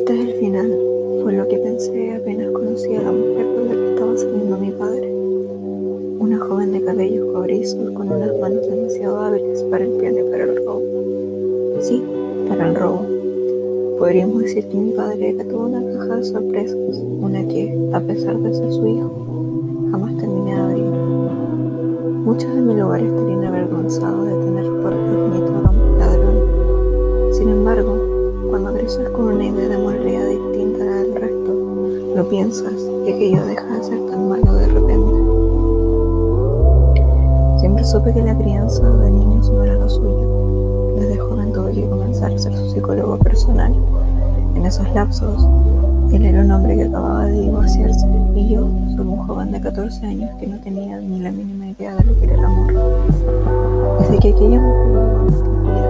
Este es el final, fue lo que pensé apenas conocí a la mujer con la que estaba saliendo mi padre. Una joven de cabellos cobrizos con unas manos demasiado hábiles para el piano y para el robo. Sí, para el robo. Podríamos decir que mi padre era toda una caja de sorpresas, una que, a pesar de ser su hijo, jamás terminé de abrir. Muchos de mi lugar estarían avergonzados de tener por progenitor a un ladrón. Sin embargo, cuando creces con una idea de piensas y aquello deja de ser tan malo de repente. Siempre supe que la crianza de niños no era lo suyo. Desde joven tuve que comenzar a ser su psicólogo personal. En esos lapsos, él era un hombre que acababa de divorciarse y yo solo un joven de 14 años que no tenía ni la mínima idea de lo que era el amor. Desde que aquella mujer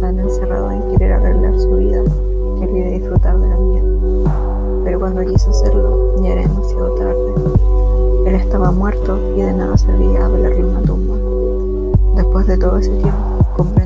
Tan encerrado en querer arreglar su vida que olvidé disfrutar de la mía. Pero cuando quise hacerlo, ya era demasiado tarde. Él estaba muerto y de nada servía hablarle una tumba. Después de todo ese tiempo, comprendí